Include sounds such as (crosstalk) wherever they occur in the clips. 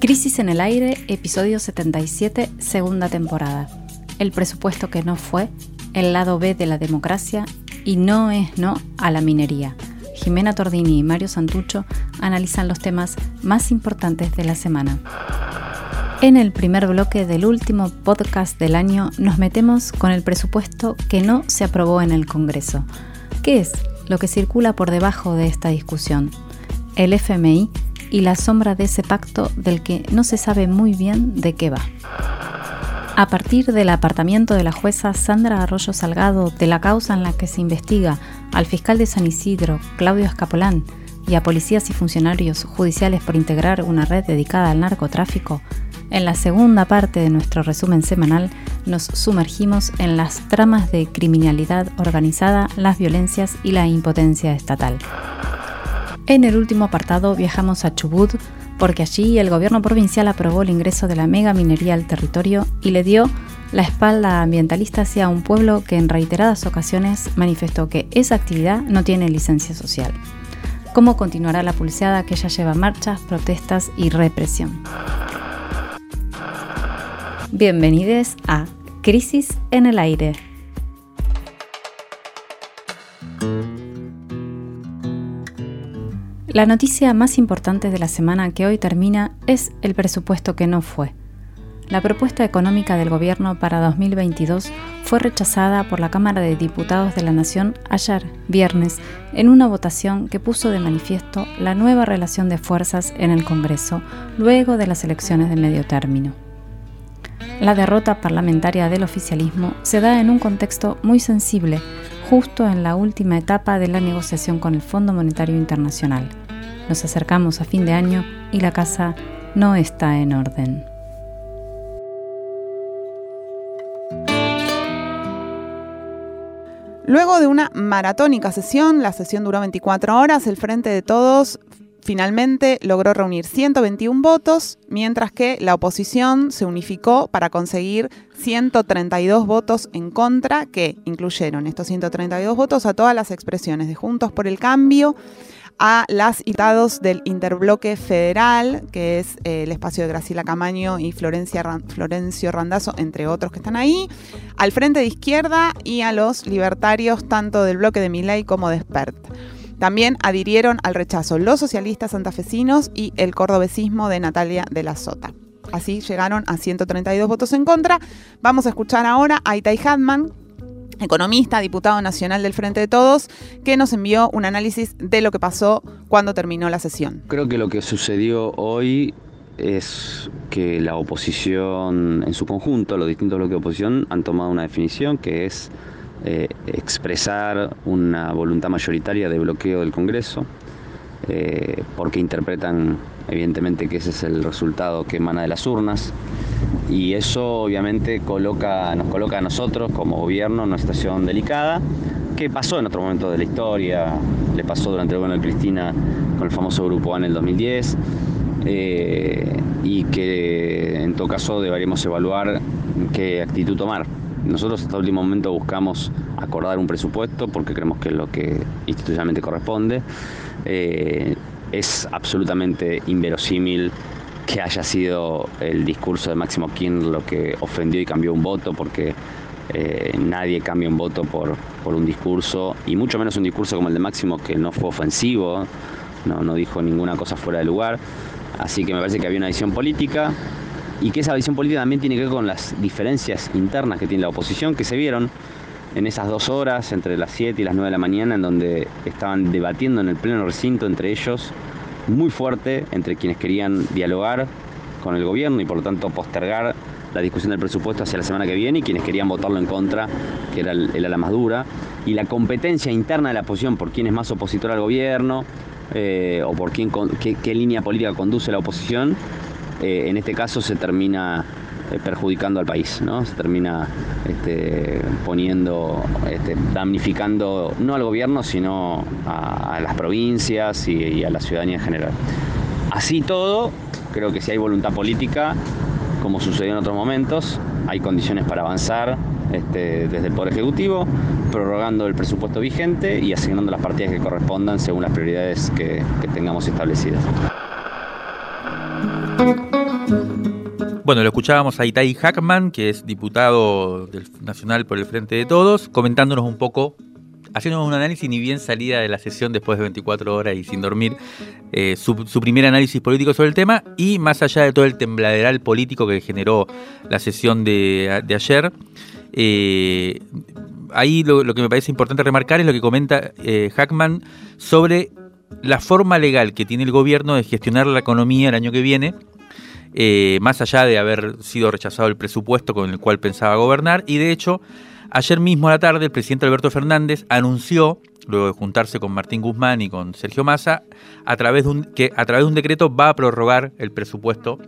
Crisis en el aire, episodio 77, segunda temporada. El presupuesto que no fue, el lado B de la democracia y no es no a la minería. Jimena Tordini y Mario Santucho analizan los temas más importantes de la semana. En el primer bloque del último podcast del año nos metemos con el presupuesto que no se aprobó en el Congreso. ¿Qué es lo que circula por debajo de esta discusión? El FMI y la sombra de ese pacto del que no se sabe muy bien de qué va. A partir del apartamiento de la jueza Sandra Arroyo Salgado de la causa en la que se investiga al fiscal de San Isidro, Claudio Escapolán, y a policías y funcionarios judiciales por integrar una red dedicada al narcotráfico, en la segunda parte de nuestro resumen semanal nos sumergimos en las tramas de criminalidad organizada, las violencias y la impotencia estatal. En el último apartado viajamos a Chubut porque allí el gobierno provincial aprobó el ingreso de la mega minería al territorio y le dio la espalda ambientalista hacia un pueblo que en reiteradas ocasiones manifestó que esa actividad no tiene licencia social. ¿Cómo continuará la pulseada que ya lleva marchas, protestas y represión? Bienvenidos a Crisis en el Aire. La noticia más importante de la semana que hoy termina es el presupuesto que no fue. La propuesta económica del gobierno para 2022 fue rechazada por la Cámara de Diputados de la Nación ayer, viernes, en una votación que puso de manifiesto la nueva relación de fuerzas en el Congreso luego de las elecciones de medio término. La derrota parlamentaria del oficialismo se da en un contexto muy sensible, justo en la última etapa de la negociación con el Fondo Monetario Internacional. Nos acercamos a fin de año y la casa no está en orden. Luego de una maratónica sesión, la sesión duró 24 horas, el Frente de Todos finalmente logró reunir 121 votos, mientras que la oposición se unificó para conseguir 132 votos en contra, que incluyeron estos 132 votos a todas las expresiones de Juntos por el Cambio, a las citados del Interbloque Federal, que es eh, el espacio de Graciela Camaño y Florencio Randazzo, entre otros que están ahí, al Frente de Izquierda y a los libertarios tanto del bloque de Miley como de Spert. También adhirieron al rechazo los socialistas santafesinos y el cordobesismo de Natalia de la Sota. Así llegaron a 132 votos en contra. Vamos a escuchar ahora a Itai Hadman, economista, diputado nacional del Frente de Todos, que nos envió un análisis de lo que pasó cuando terminó la sesión. Creo que lo que sucedió hoy es que la oposición en su conjunto, los distintos bloques de oposición, han tomado una definición que es eh, expresar una voluntad mayoritaria de bloqueo del Congreso, eh, porque interpretan evidentemente que ese es el resultado que emana de las urnas, y eso obviamente nos coloca a nosotros como gobierno en una situación delicada, que pasó en otro momento de la historia, le pasó durante el gobierno de Cristina con el famoso Grupo A en el 2010, eh, y que en todo caso deberíamos evaluar qué actitud tomar. Nosotros hasta el último momento buscamos acordar un presupuesto porque creemos que es lo que institucionalmente corresponde. Eh, es absolutamente inverosímil que haya sido el discurso de Máximo Kirchner lo que ofendió y cambió un voto, porque eh, nadie cambia un voto por, por, un discurso, y mucho menos un discurso como el de Máximo que no fue ofensivo, no, no dijo ninguna cosa fuera de lugar. Así que me parece que había una visión política y que esa visión política también tiene que ver con las diferencias internas que tiene la oposición, que se vieron en esas dos horas, entre las 7 y las 9 de la mañana, en donde estaban debatiendo en el pleno recinto entre ellos, muy fuerte, entre quienes querían dialogar con el gobierno y por lo tanto postergar la discusión del presupuesto hacia la semana que viene y quienes querían votarlo en contra, que era ala más dura, y la competencia interna de la oposición por quién es más opositor al gobierno eh, o por quién, qué, qué línea política conduce la oposición, eh, en este caso se termina eh, perjudicando al país. Se termina este, poniendo, este, damnificando no al gobierno, sino a, las provincias y, a la ciudadanía en general. Así todo, creo que si hay voluntad política, como sucedió en otros momentos, hay condiciones para avanzar este, desde el Poder Ejecutivo, prorrogando el presupuesto vigente y asignando las partidas que correspondan según las prioridades que tengamos establecidas. Bueno, lo escuchábamos a Itai Hackman, que es diputado del nacional por el Frente de Todos, comentándonos un poco, haciéndonos un análisis ni bien salida de la sesión después de 24 horas y sin dormir, eh, su, primer análisis político sobre el tema y más allá de todo el tembladeral político que generó la sesión de, ayer. Eh, ahí lo, que me parece importante remarcar es lo que comenta eh, Hackman sobre la forma legal que tiene el gobierno de gestionar la economía el año que viene eh, más allá de haber sido rechazado el presupuesto con el cual pensaba gobernar. Y de hecho, ayer mismo a la tarde, el presidente Alberto Fernández anunció, luego de juntarse con Martín Guzmán y con Sergio Massa, a través de un, que a través de un decreto va a prorrogar el presupuesto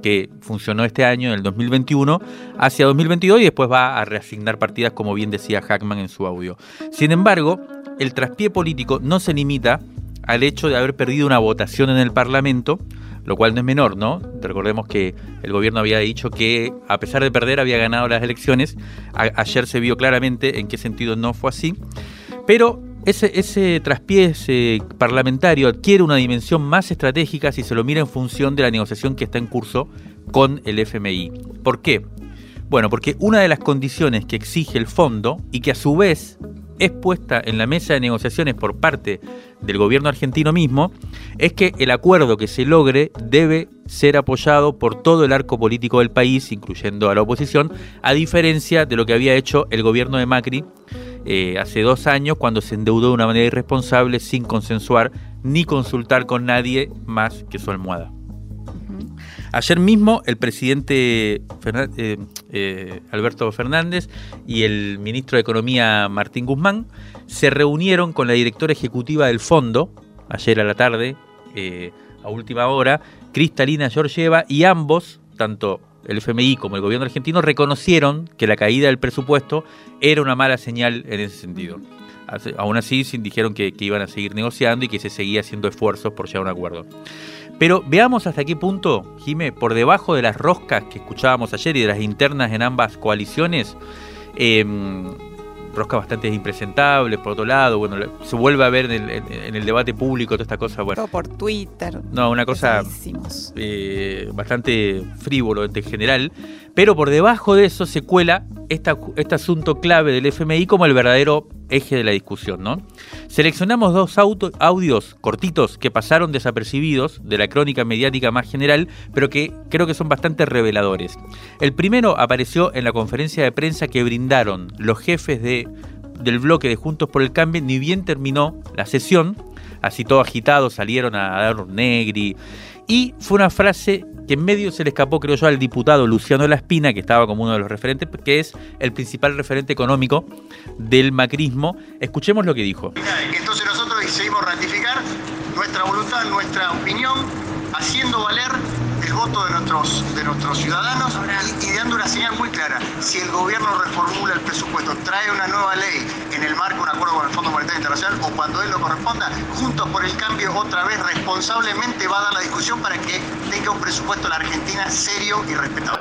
que funcionó este año, en el 2021, hacia 2022 y después va a reasignar partidas, como bien decía Hackman en su audio. Sin embargo, el traspié político no se limita al hecho de haber perdido una votación en el Parlamento, lo cual no es menor, ¿no? Recordemos que el gobierno había dicho que a pesar de perder había ganado las elecciones. ayer se vio claramente en qué sentido no fue así. Pero ese, ese traspié parlamentario adquiere una dimensión más estratégica si se lo mira en función de la negociación que está en curso con el FMI. ¿Por qué? Bueno, porque una de las condiciones que exige el fondo y que a su vez es puesta en la mesa de negociaciones por parte del gobierno argentino mismo es que el acuerdo que se logre debe ser apoyado por todo el arco político del país, incluyendo a la oposición, a diferencia de lo que había hecho el gobierno de Macri eh, hace dos años cuando se endeudó de una manera irresponsable sin consensuar ni consultar con nadie más que su almohada. Ayer mismo el presidente eh, eh, Alberto Fernández y el ministro de Economía Martín Guzmán se reunieron con la directora ejecutiva del fondo, ayer a la tarde, eh, a última hora, Cristalina Georgieva, y ambos, tanto el FMI como el gobierno argentino, reconocieron que la caída del presupuesto era una mala señal en ese sentido. Aún así, dijeron que, que iban a seguir negociando y que se seguía haciendo esfuerzos por llegar a un acuerdo. Pero veamos hasta qué punto, Jime, por debajo de las roscas que escuchábamos ayer y de las internas en ambas coaliciones, em, roscas bastante impresentables, por otro lado, bueno, se vuelve a ver en el, debate público toda esta cosa, bueno. Todo por Twitter. No, una cosa eh, bastante frívolo en general, pero por debajo de eso se cuela este asunto clave del FMI como el verdadero eje de la discusión, ¿no? Seleccionamos dos audios cortitos que pasaron desapercibidos de la crónica mediática más general, pero que creo que son bastante reveladores. El primero apareció en la conferencia de prensa que brindaron los jefes de, del bloque de Juntos por el Cambio, ni bien terminó la sesión, así todo agitado salieron a dar un negri, y fue una frase que en medio se le escapó, creo yo, al diputado Luciano Laspina, que estaba como uno de los referentes, que es el principal referente económico del macrismo. Escuchemos lo que dijo. Entonces nosotros decidimos ratificar nuestra voluntad, nuestra opinión, haciendo valer el voto de nuestros, de nuestros ciudadanos y, dando una señal muy clara. Si el gobierno reformula el presupuesto, trae una nueva ley en el marco de un acuerdo con el Fondo Monetario Internacional o cuando él lo corresponda, Juntos por el Cambio otra vez responsablemente va a dar la discusión para que tenga un presupuesto la Argentina serio y respetado.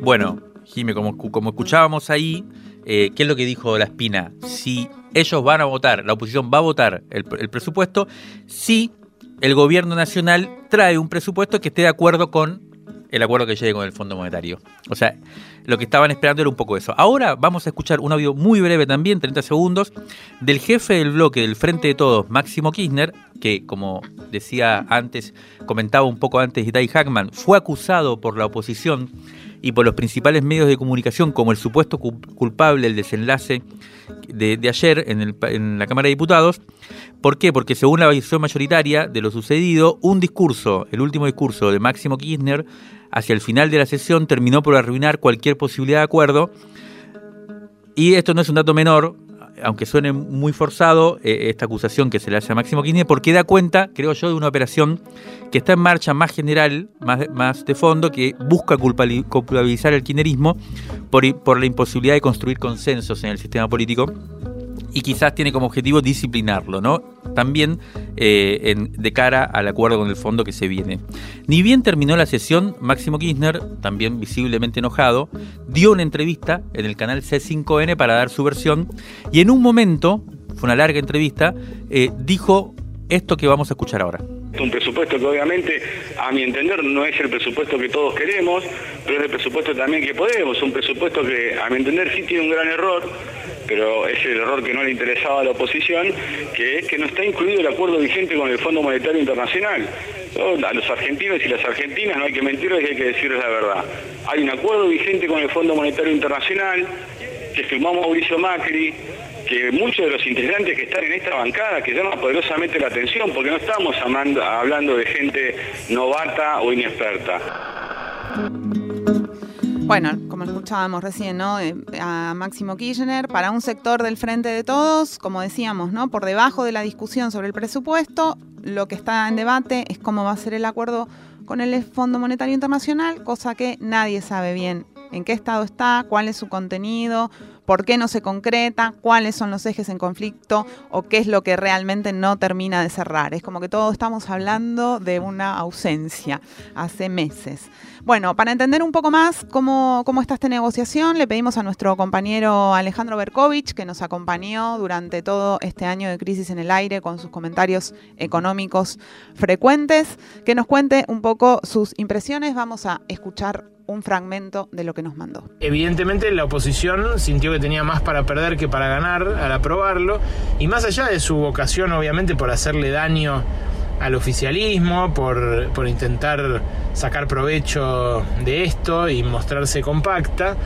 Bueno, Jime, como, como escuchábamos ahí, eh, ¿qué es lo que dijo La Espina? Si ellos van a votar, la oposición va a votar el, el presupuesto, si el gobierno nacional trae un presupuesto que esté de acuerdo con el acuerdo que llegue con el Fondo Monetario. O sea, lo que estaban esperando era un poco eso. Ahora vamos a escuchar un audio muy breve también, 30 segundos, del jefe del bloque del Frente de Todos, Máximo Kirchner, que como decía antes, comentaba un poco antes Itai Hackman, fue acusado por la oposición y por los principales medios de comunicación como el supuesto culpable del desenlace de, ayer en, en, la Cámara de Diputados. ¿Por qué? Porque según la visión mayoritaria de lo sucedido, un discurso, el último discurso de Máximo Kirchner, hacia el final de la sesión terminó por arruinar cualquier posibilidad de acuerdo. Y esto no es un dato menor, aunque suene muy forzado, eh, esta acusación que se le hace a Máximo Kirchner, porque da cuenta, creo yo, de una operación que está en marcha más general, más, de fondo, que busca culpabilizar el kirchnerismo por, por la imposibilidad de construir consensos en el sistema político y quizás tiene como objetivo disciplinarlo, ¿no? También eh, de cara al acuerdo con el fondo que se viene. Ni bien terminó la sesión, Máximo Kirchner, también visiblemente enojado, dio una entrevista en el canal C5N para dar su versión y en un momento, fue una larga entrevista, eh, dijo esto que vamos a escuchar ahora. Un presupuesto que obviamente, a mi entender, no es el presupuesto que todos queremos, pero es el presupuesto también que podemos. Un presupuesto que, a mi entender, sí tiene un gran error, pero es el error que no le interesaba a la oposición, que es que no está incluido el acuerdo vigente con el Fondo Monetario Internacional. A los argentinos y las argentinas no hay que mentirles hay que decirles la verdad. Hay un acuerdo vigente con el Fondo Monetario Internacional que firmó Mauricio Macri, que muchos de los integrantes que están en esta bancada, que llaman poderosamente la atención, porque no estamos hablando de gente novata o inexperta. Bueno, como escuchábamos recién, ¿no? Eh, a Máximo Kirchner, para un sector del Frente de Todos, como decíamos, ¿no? Por debajo de la discusión sobre el presupuesto, lo que está en debate es cómo va a ser el acuerdo con el Fondo Monetario Internacional, cosa que nadie sabe bien en qué estado está, cuál es su contenido, por qué no se concreta, cuáles son los ejes en conflicto o qué es lo que realmente no termina de cerrar. Es como que todos estamos hablando de una ausencia hace meses. Bueno, para entender un poco más cómo, cómo está esta negociación, le pedimos a nuestro compañero Alejandro Berkovich, que nos acompañó durante todo este año de crisis en el aire con sus comentarios económicos frecuentes, que nos cuente un poco sus impresiones. Vamos a escuchar un fragmento de lo que nos mandó. Evidentemente la oposición sintió que tenía más para perder que para ganar al aprobarlo y más allá de su vocación obviamente por hacerle daño al oficialismo, por, por intentar sacar provecho de esto y mostrarse compacta,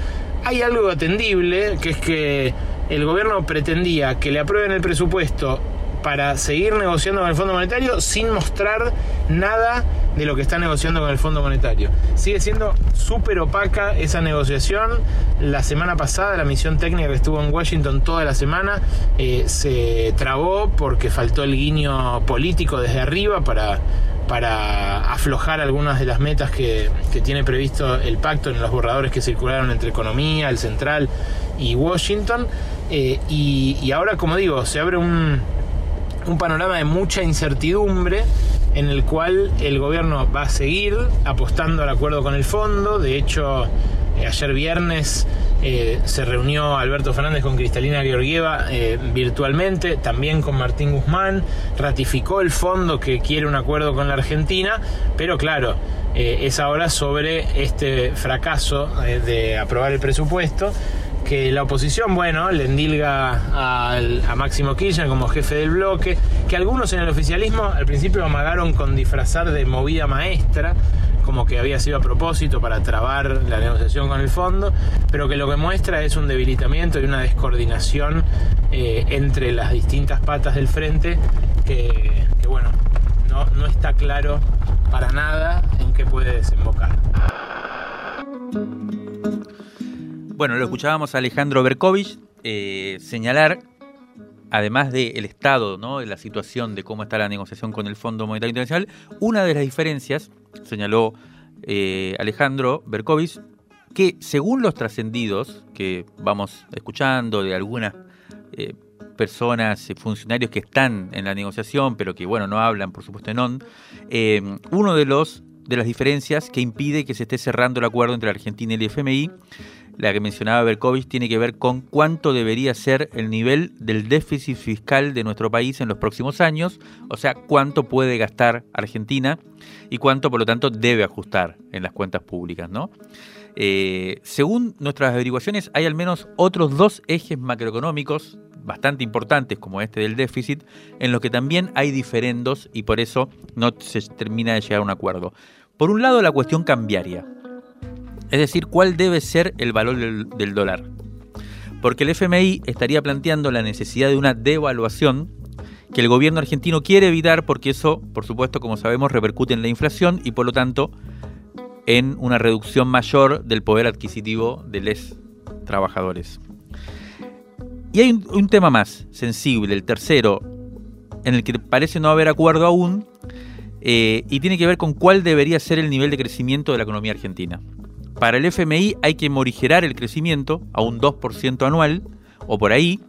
hay algo atendible, que es que el gobierno pretendía que le aprueben el presupuesto para seguir negociando con el Fondo Monetario sin mostrar nada de lo que está negociando con el Fondo Monetario. Sigue siendo súper opaca esa negociación. La semana pasada la misión técnica que estuvo en Washington toda la semana eh, se trabó porque faltó el guiño político desde arriba para, para aflojar algunas de las metas que, tiene previsto el pacto en los borradores que circularon entre economía, el central y Washington. Eh, y ahora, como digo, se abre un, un panorama de mucha incertidumbre en el cual el gobierno va a seguir apostando al acuerdo con el fondo. De hecho, eh, ayer viernes eh, se reunió Alberto Fernández con Cristalina Georgieva eh, virtualmente, también con Martín Guzmán, ratificó el fondo que quiere un acuerdo con la Argentina, pero claro, es ahora sobre este fracaso de aprobar el presupuesto que la oposición, bueno, le endilga a Máximo Kirchner como jefe del bloque, que algunos en el oficialismo al principio amagaron con disfrazar de movida maestra, como que había sido a propósito para trabar la negociación con el fondo, pero que lo que muestra es un debilitamiento y una descoordinación eh, entre las distintas patas del frente que, bueno, no, no está claro para nada en qué puede desembocar. Bueno, lo escuchábamos a Alejandro Berkovich eh, señalar, además del estado, ¿no? de la situación de cómo está la negociación con el Fondo Monetario Internacional, una de las diferencias, señaló eh, Alejandro Berkovich, que según los trascendidos que vamos escuchando de algunas eh, personas, funcionarios que están en la negociación, pero que bueno, no hablan, por supuesto, en ON, uno de los de las diferencias que impide que se esté cerrando el acuerdo entre Argentina y el FMI la que mencionaba Berkovich, tiene que ver con cuánto debería ser el nivel del déficit fiscal de nuestro país en los próximos años, o sea, cuánto puede gastar Argentina y cuánto, por lo tanto, debe ajustar en las cuentas públicas, ¿no? Eh, según nuestras averiguaciones, hay al menos otros dos ejes macroeconómicos bastante importantes, como este del déficit, en los que también hay diferendos y por eso no se termina de llegar a un acuerdo. Por un lado, la cuestión cambiaria es decir, cuál debe ser el valor del, dólar. Porque el FMI estaría planteando la necesidad de una devaluación que el gobierno argentino quiere evitar porque eso, por supuesto, como sabemos, repercute en la inflación y por lo tanto en una reducción mayor del poder adquisitivo de los trabajadores. Y hay un, tema más sensible, el tercero, en el que parece no haber acuerdo aún, eh, y tiene que ver con cuál debería ser el nivel de crecimiento de la economía argentina. Para el FMI hay que morigerar el crecimiento a un 2% anual o por ahí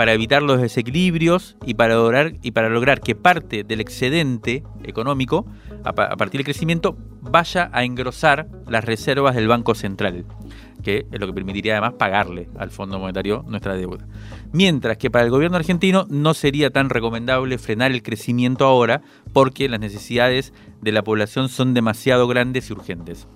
para evitar los desequilibrios y para lograr, y para lograr que parte del excedente económico, a, a partir del crecimiento, vaya a engrosar las reservas del Banco Central, que es lo que permitiría además pagarle al Fondo Monetario nuestra deuda. Mientras que para el gobierno argentino no sería tan recomendable frenar el crecimiento ahora porque las necesidades de la población son demasiado grandes y urgentes.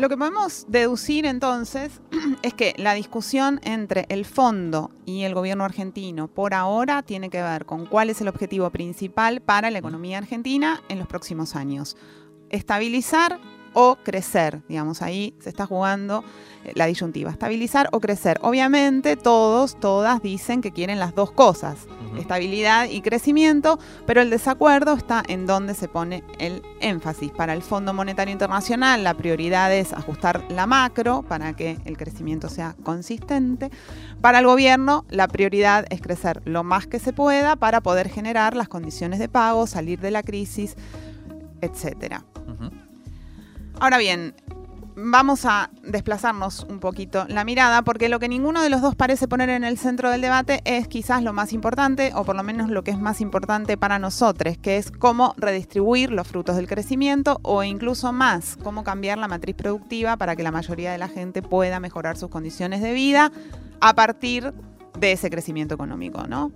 Lo que podemos deducir entonces (clears throat) es que la discusión entre el fondo y el gobierno argentino por ahora tiene que ver con cuál es el objetivo principal para la economía argentina en los próximos años. Estabilizar o crecer, digamos, ahí se está jugando eh, la disyuntiva, estabilizar o crecer. Obviamente todos, todas dicen que quieren las dos cosas, estabilidad y crecimiento, pero el desacuerdo está en dónde se pone el énfasis. Para el Fondo Monetario Internacional la prioridad es ajustar la macro para que el crecimiento sea consistente. Para el gobierno la prioridad es crecer lo más que se pueda para poder generar las condiciones de pago, salir de la crisis, etcétera. Ahora bien, vamos a desplazarnos un poquito la mirada porque lo que ninguno de los dos parece poner en el centro del debate es quizás lo más importante o por lo menos lo que es más importante para nosotros, que es cómo redistribuir los frutos del crecimiento o incluso más, cómo cambiar la matriz productiva para que la mayoría de la gente pueda mejorar sus condiciones de vida a partir de ese crecimiento económico, ¿no?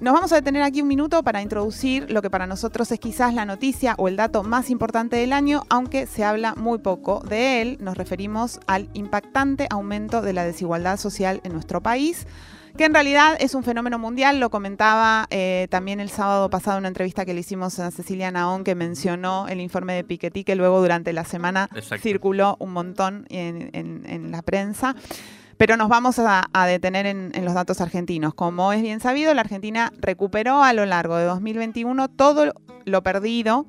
Nos vamos a detener aquí un minuto para introducir lo que para nosotros es quizás la noticia o el dato más importante del año, aunque se habla muy poco de él. Nos referimos al impactante aumento de la desigualdad social en nuestro país que en realidad es un fenómeno mundial, lo comentaba eh, también el sábado pasado en una entrevista que le hicimos a Cecilia Naón, que mencionó el informe de Piketty, que luego durante la semana circuló un montón en la prensa. Pero nos vamos a, detener en, los datos argentinos. Como es bien sabido, la Argentina recuperó a lo largo de 2021 todo lo perdido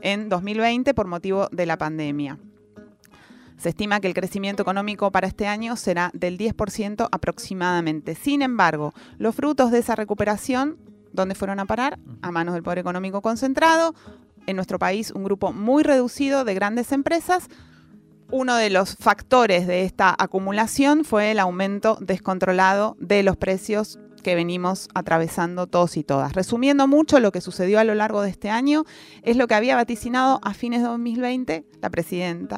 en 2020 por motivo de la pandemia. Se estima que el crecimiento económico para este año será del 10% aproximadamente. Sin embargo, los frutos de esa recuperación, ¿dónde fueron a parar? A manos del poder económico concentrado. En nuestro país, un grupo muy reducido de grandes empresas uno de los factores de esta acumulación fue el aumento descontrolado de los precios que venimos atravesando todos y todas. Resumiendo mucho lo que sucedió a lo largo de este año, es lo que había vaticinado a fines de 2020 la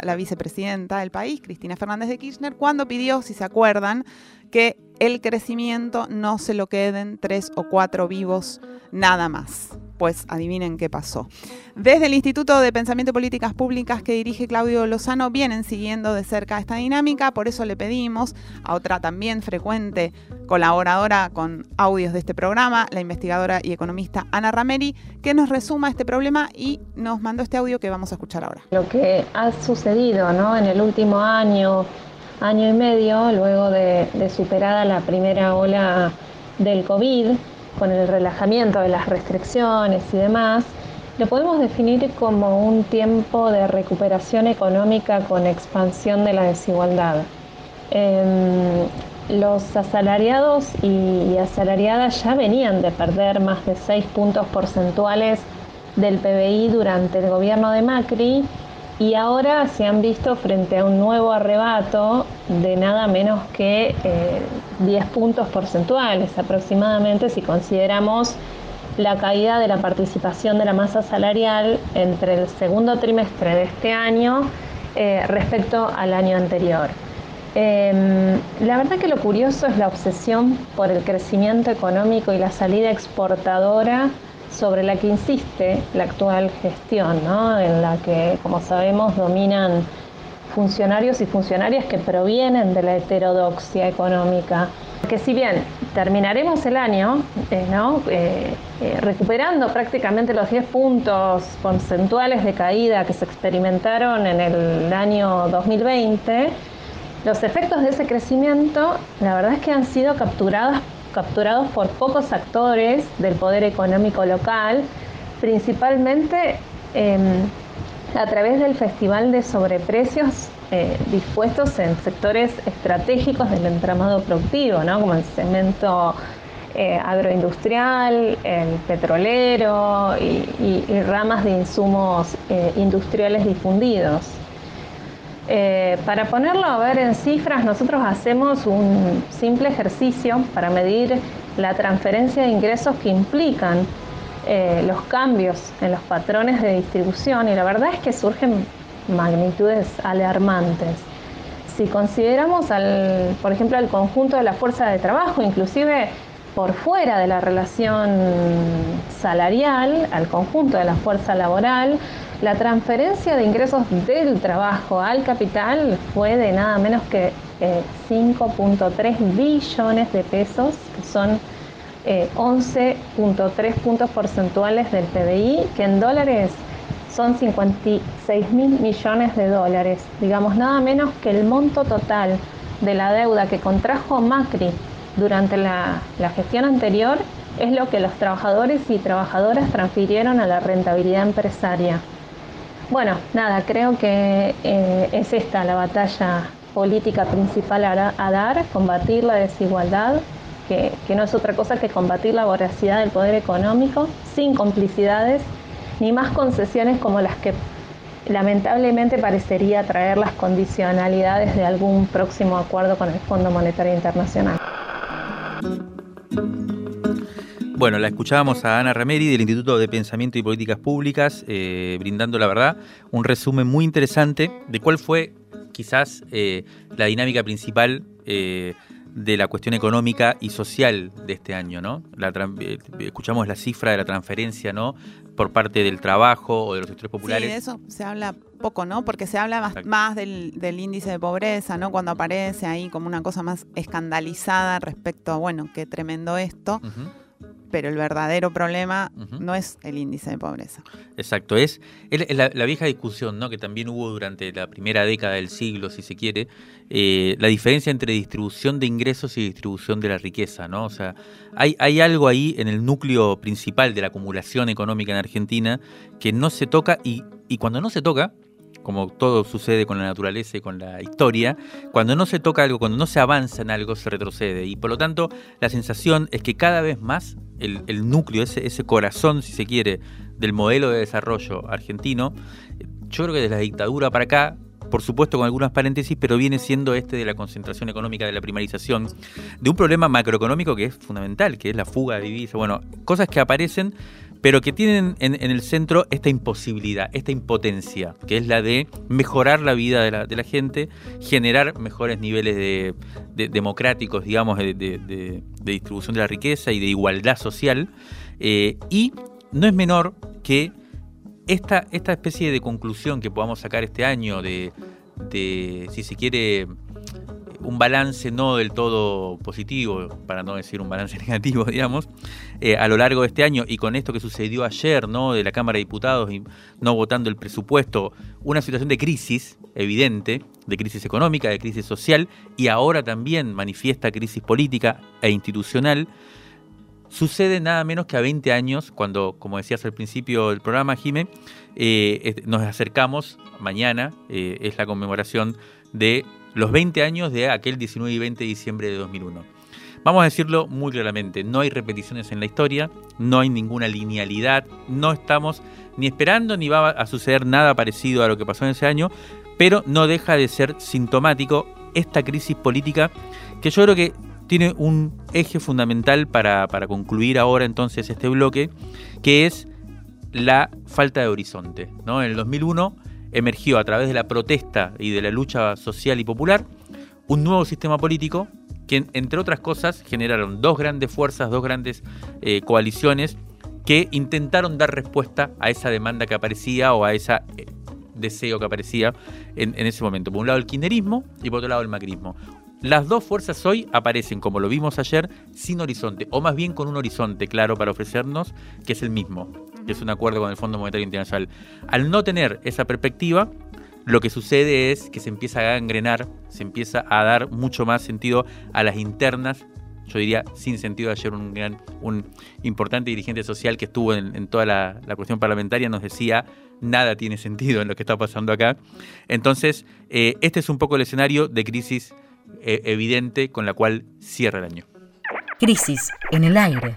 la vicepresidenta del país, Cristina Fernández de Kirchner, cuando pidió, si se acuerdan, que el crecimiento no se lo queden tres o cuatro vivos nada más pues adivinen qué pasó. Desde el Instituto de Pensamiento y Políticas Públicas que dirige Claudio Lozano vienen siguiendo de cerca esta dinámica, por eso le pedimos a otra también frecuente colaboradora con audios de este programa, la investigadora y economista Ana Rameri, que nos resuma este problema y nos mandó este audio que vamos a escuchar ahora. Lo que ha sucedido ¿no? en el último año, año y medio, luego de, de superada la primera ola del COVID, con el relajamiento de las restricciones y demás, lo podemos definir como un tiempo de recuperación económica con expansión de la desigualdad. Em, los asalariados y asalariadas ya venían de perder más de 6 puntos porcentuales del PBI durante el gobierno de Macri y ahora se han visto frente a un nuevo arrebato de nada menos que 10 eh, puntos porcentuales aproximadamente si consideramos la caída de la participación de la masa salarial entre el segundo trimestre de este año eh, respecto al año anterior. Em, la verdad que lo curioso es la obsesión por el crecimiento económico y la salida exportadora sobre la que insiste la actual gestión, en la que, como sabemos, dominan funcionarios y funcionarias que provienen de la heterodoxia económica. Que si bien terminaremos el año eh, eh, eh, recuperando prácticamente los 10 puntos porcentuales de caída que se experimentaron en el año 2020, los efectos de ese crecimiento la verdad es que han sido capturados capturados por pocos actores del poder económico local, principalmente em, a través del Festival de Sobreprecios eh, dispuestos en sectores estratégicos del entramado productivo, como el cemento eh, agroindustrial, el petrolero y, ramas de insumos eh, industriales difundidos. Eh, para ponerlo a ver en cifras, nosotros hacemos un simple ejercicio para medir la transferencia de ingresos que implican eh, los cambios en los patrones de distribución y la verdad es que surgen magnitudes alarmantes. Si consideramos, por ejemplo, el conjunto de la fuerza de trabajo, inclusive por fuera de la relación salarial, al conjunto de la fuerza laboral, la transferencia de ingresos del trabajo al capital fue de nada menos que 5.3 eh, billones de pesos, que son 11.3 eh, puntos porcentuales del PBI, que en dólares son 56 mil millones de dólares, digamos nada menos que el monto total de la deuda que contrajo Macri durante la, gestión anterior es lo que los trabajadores y trabajadoras transfirieron a la rentabilidad empresaria. Bueno, nada, creo que eh, es esta la batalla política principal a, dar, combatir la desigualdad, que, que no es otra cosa que combatir la voracidad del poder económico sin complicidades ni más concesiones como las que lamentablemente parecería traer las condicionalidades de algún próximo acuerdo con el Fondo Monetario Internacional. Bueno, la escuchábamos a Ana Rameri del Instituto de Pensamiento y Políticas Públicas, eh, brindando la verdad un resumen muy interesante de cuál fue quizás eh, la dinámica principal eh, de la cuestión económica y social de este año, ¿no? escuchamos la cifra de la transferencia, ¿no? Por parte del trabajo o de los sectores populares. Sí, de eso se habla poco, ¿no? Porque se habla más, del, índice de pobreza, ¿no? Cuando aparece ahí como una cosa más escandalizada respecto a, bueno, qué tremendo esto pero el verdadero problema no es el índice de pobreza. Exacto, es, la, vieja discusión ¿no? que también hubo durante la primera década del siglo, si se quiere, eh, la diferencia entre distribución de ingresos y distribución de la riqueza. ¿no? O sea, hay, hay algo ahí en el núcleo principal de la acumulación económica en Argentina que no se toca y, y cuando no se toca, como todo sucede con la naturaleza y con la historia, cuando no se toca algo, cuando no se avanza en algo, se retrocede. Y por lo tanto, la sensación es que cada vez más el, núcleo, ese, ese corazón, si se quiere, del modelo de desarrollo argentino, yo creo que desde la dictadura para acá por supuesto con algunas paréntesis, pero viene siendo este de la concentración económica, de la primarización, de un problema macroeconómico que es fundamental, que es la fuga de divisas, bueno, cosas que aparecen pero que tienen en, el centro esta imposibilidad, esta impotencia, que es la de mejorar la vida de la, gente, generar mejores niveles de, democráticos, digamos, de, distribución de la riqueza y de igualdad social. Eh, y no es menor que esta, esta especie de conclusión que podamos sacar este año de, si se quiere, un balance no del todo positivo, para no decir un balance (laughs) negativo, digamos, eh, a lo largo de este año y con esto que sucedió ayer, ¿no? De la Cámara de Diputados y no votando el presupuesto, una situación de crisis evidente, de crisis económica, de crisis social y ahora también manifiesta crisis política e institucional. Sucede nada menos que a 20 años, cuando, como decías al principio del programa, Jime, eh, nos acercamos, mañana eh, es la conmemoración de los 20 años de aquel 19 y 20 de diciembre de 2001. Vamos a decirlo muy claramente, no hay repeticiones en la historia, no hay ninguna linealidad, no estamos ni esperando ni va a suceder nada parecido a lo que pasó en ese año, pero no deja de ser sintomático esta crisis política que yo creo que tiene un eje fundamental para, para concluir ahora entonces este bloque, que es la falta de horizonte. ¿no? En el 2001 emergió a través de la protesta y de la lucha social y popular un nuevo sistema político que, entre otras cosas, generaron dos grandes fuerzas, dos grandes eh, coaliciones que intentaron dar respuesta a esa demanda que aparecía o a ese eh, deseo que aparecía en, en, ese momento. Por un lado el kirchnerismo y por otro lado el macrismo. Las dos fuerzas hoy aparecen, como lo vimos ayer, sin horizonte, o más bien con un horizonte claro para ofrecernos, que es el mismo, que es un acuerdo con el Fondo Monetario Internacional. Al no tener esa perspectiva, lo que sucede es que se empieza a gangrenar, se empieza a dar mucho más sentido a las internas. Yo diría sin sentido. Ayer un gran, un importante dirigente social que estuvo en, toda la, cuestión parlamentaria nos decía nada tiene sentido en lo que está pasando acá. Entonces, eh, este es un poco el escenario de crisis eh, evidente con la cual cierra el año. Crisis en el aire.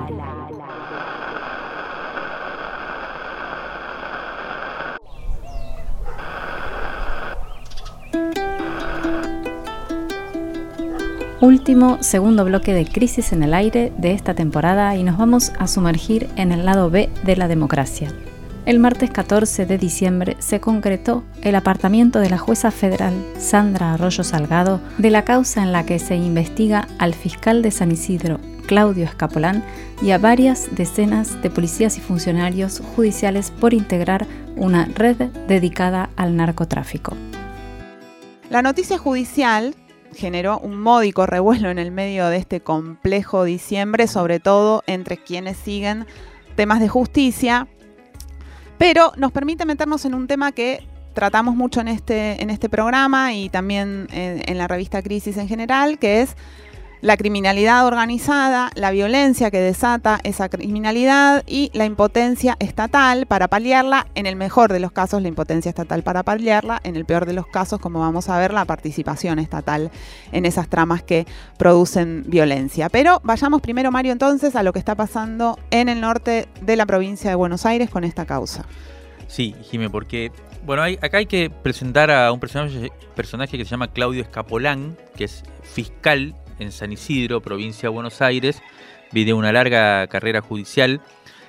Último, segundo bloque de Crisis en el Aire de esta temporada y nos vamos a sumergir en el lado B de la democracia. El martes 14 de diciembre se concretó el apartamiento de la jueza federal Sandra Arroyo Salgado de la causa en la que se investiga al fiscal de San Isidro, Claudio Escapolán, y a varias decenas de policías y funcionarios judiciales por integrar una red dedicada al narcotráfico. La noticia judicial generó un módico revuelo en el medio de este complejo diciembre, sobre todo entre quienes siguen temas de justicia, pero nos permite meternos en un tema que tratamos mucho en este, en este programa y también en, en la revista Crisis en general, que es la criminalidad organizada, la violencia que desata esa criminalidad y la impotencia estatal para paliarla, en el mejor de los casos la impotencia estatal para paliarla, en el peor de los casos, como vamos a ver, la participación estatal en esas tramas que producen violencia. Pero vayamos primero, Mario, entonces a lo que está pasando en el norte de la provincia de Buenos Aires con esta causa. Sí, Jimé, porque bueno, acá hay que presentar a un personaje que se llama Claudio Escapolán, que es fiscal en San Isidro, provincia de Buenos Aires, viene una larga carrera judicial.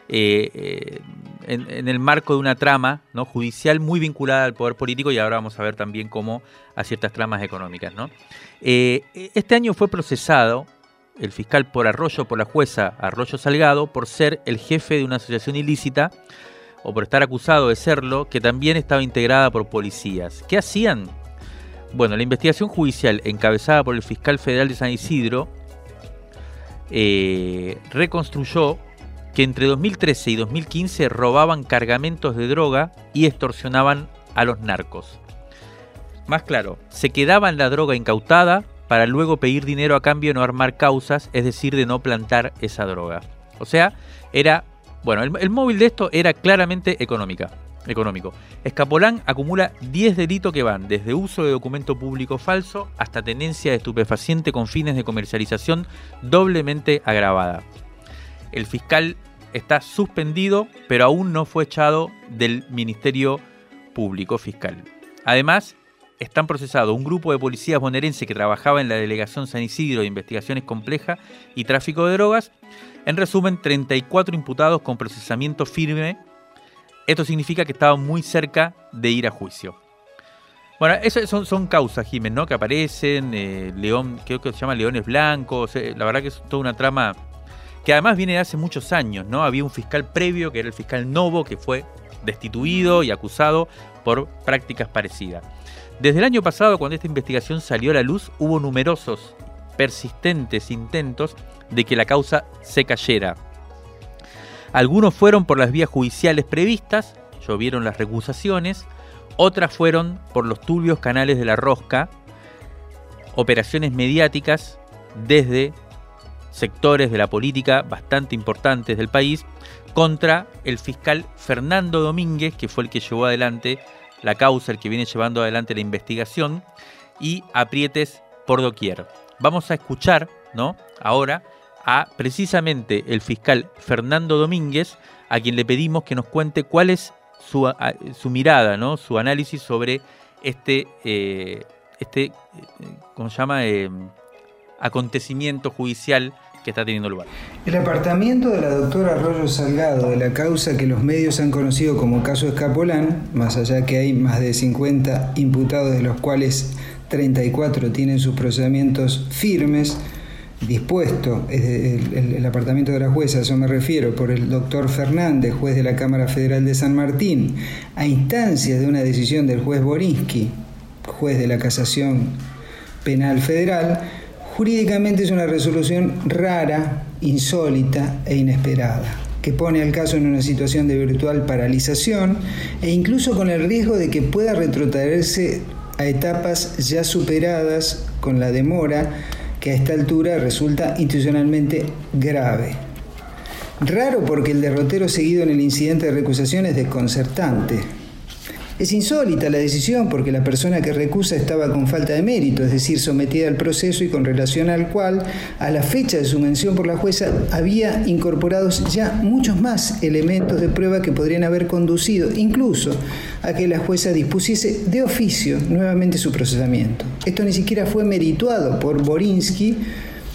Eh, eh, en, el marco de una trama ¿no? judicial muy vinculada al poder político y ahora vamos a ver también cómo a ciertas tramas económicas. ¿no? Eh, este año fue procesado el fiscal por Arroyo, por la jueza Arroyo Salgado, por ser el jefe de una asociación ilícita o por estar acusado de serlo, que también estaba integrada por policías. ¿Qué hacían? Bueno, la investigación judicial encabezada por el fiscal federal de San Isidro eh, reconstruyó que entre 2013 y 2015 robaban cargamentos de droga y extorsionaban a los narcos. Más claro, se quedaban la droga incautada para luego pedir dinero a cambio de no armar causas, es decir, de no plantar esa droga. O sea, era, bueno, el móvil de esto era claramente económica económico. Escapolán acumula 10 delitos que van desde uso de documento público falso hasta tenencia de estupefaciente con fines de comercialización doblemente agravada. El fiscal está suspendido, pero aún no fue echado del Ministerio Público Fiscal. Además, están procesados un grupo de policías bonaerenses que trabajaba en la Delegación San Isidro de Investigaciones Complejas y Tráfico de Drogas. En resumen, 34 imputados con procesamiento firme esto significa que estaba muy cerca de ir a juicio. Bueno, esas son, causas, Jiménez, ¿no? Que aparecen, eh, León, creo que se llama Leones Blancos, eh, la verdad que es toda una trama que además viene de hace muchos años, ¿no? Había un fiscal previo, que era el fiscal Novo, que fue destituido y acusado por prácticas parecidas. Desde el año pasado, cuando esta investigación salió a la luz, hubo numerosos, persistentes intentos de que la causa se cayera. Algunos fueron por las vías judiciales previstas, llovieron las recusaciones, otras fueron por los turbios canales de la rosca, operaciones mediáticas desde sectores de la política bastante importantes del país contra el fiscal Fernando Domínguez, que fue el que llevó adelante la causa, el que viene llevando adelante la investigación, y aprietes por doquier. Vamos a escuchar, ¿no? Ahora a precisamente el fiscal Fernando Domínguez, a quien le pedimos que nos cuente cuál es su, su mirada, ¿no? su análisis sobre este, eh, este eh, ¿cómo se llama? Eh, acontecimiento judicial que está teniendo lugar. El apartamiento de la doctora Arroyo Salgado de la causa que los medios han conocido como caso Escapolán, más allá que hay más de 50 imputados de los cuales 34 tienen sus procedimientos firmes, dispuesto, el, el, apartamento de la jueza, a eso me refiero, por el doctor Fernández, juez de la Cámara Federal de San Martín, a instancias de una decisión del juez Borinsky, juez de la Casación Penal Federal, jurídicamente es una resolución rara, insólita e inesperada que pone al caso en una situación de virtual paralización e incluso con el riesgo de que pueda retrotraerse a etapas ya superadas con la demora que a esta altura resulta institucionalmente grave. Raro porque el derrotero seguido en el incidente de recusación es desconcertante. Es insólita la decisión porque la persona que recusa estaba con falta de mérito, es decir, sometida al proceso y con relación al cual, a la fecha de su mención por la jueza, había incorporados ya muchos más elementos de prueba que podrían haber conducido incluso a que la jueza dispusiese de oficio nuevamente su procesamiento. Esto ni siquiera fue merituado por Borinsky,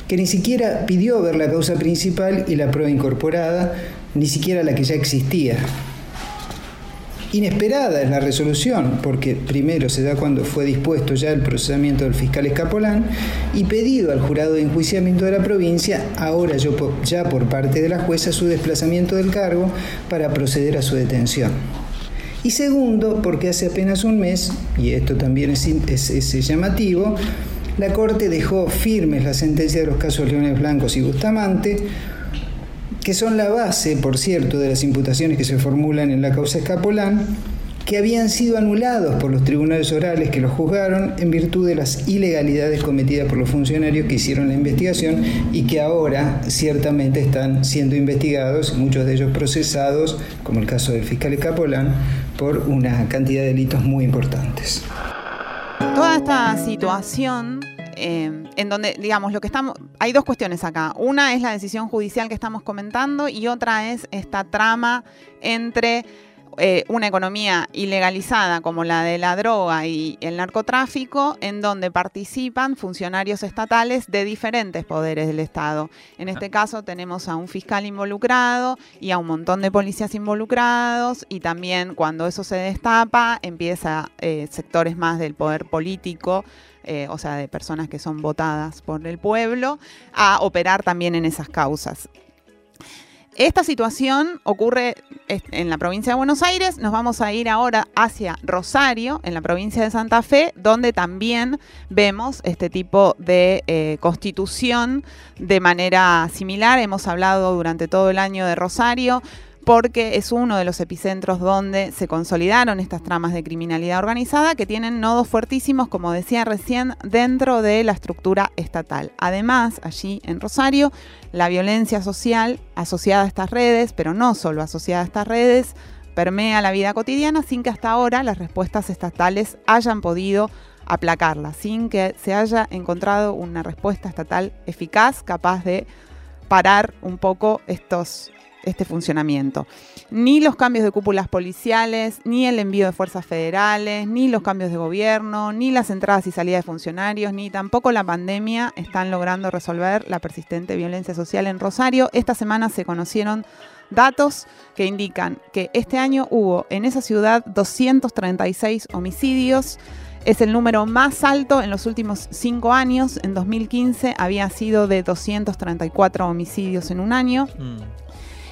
que ni siquiera pidió ver la causa principal y la prueba incorporada, ni siquiera la que ya existía. Inesperada es la resolución, porque primero se da cuando fue dispuesto ya el procesamiento del fiscal Escapolán y pedido al jurado de enjuiciamiento de la provincia, ahora ya por parte de la jueza, su desplazamiento del cargo para proceder a su detención. Y segundo, porque hace apenas un mes, y esto también es, es llamativo, la Corte dejó firmes la sentencia de los casos Leones Blancos y Bustamante, que son la base, por cierto, de las imputaciones que se formulan en la causa Escapolán, que habían sido anulados por los tribunales orales que los juzgaron en virtud de las ilegalidades cometidas por los funcionarios que hicieron la investigación y que ahora ciertamente están siendo investigados, muchos de ellos procesados, como el caso del fiscal Escapolán, por una cantidad de delitos muy importantes. Toda esta situación Em, en donde, digamos, lo que estamos, hay dos cuestiones acá. Una es la decisión judicial que estamos comentando y otra es esta trama entre eh, una economía ilegalizada como la de la droga y el narcotráfico, en donde participan funcionarios estatales de diferentes poderes del Estado. En este caso tenemos a un fiscal involucrado y a un montón de policías involucrados y también cuando eso se destapa empieza eh, sectores más del poder político eh, o sea, de personas que son votadas por el pueblo, a operar también en esas causas. Esta situación ocurre en la provincia de Buenos Aires. Nos vamos a ir ahora hacia Rosario, en la provincia de Santa Fe, donde también vemos este tipo de eh, constitución de manera similar. Hemos hablado durante todo el año de Rosario porque es uno de los epicentros donde se consolidaron estas tramas de criminalidad organizada que tienen nodos fuertísimos, como decía recién, dentro de la estructura estatal. Además, allí en Rosario, la violencia social asociada a estas redes, pero no solo asociada a estas redes, permea la vida cotidiana sin que hasta ahora las respuestas estatales hayan podido aplacarla, sin que se haya encontrado una respuesta estatal eficaz capaz de parar un poco estos este funcionamiento. Ni los cambios de cúpulas policiales, ni el envío de fuerzas federales, ni los cambios de gobierno, ni las entradas y salidas de funcionarios, ni tampoco la pandemia están logrando resolver la persistente violencia social en Rosario. Esta semana se conocieron datos que indican que este año hubo en esa ciudad 236 homicidios. Es el número más alto en los últimos cinco años. En 2015 había sido de 234 homicidios en un año. Mm.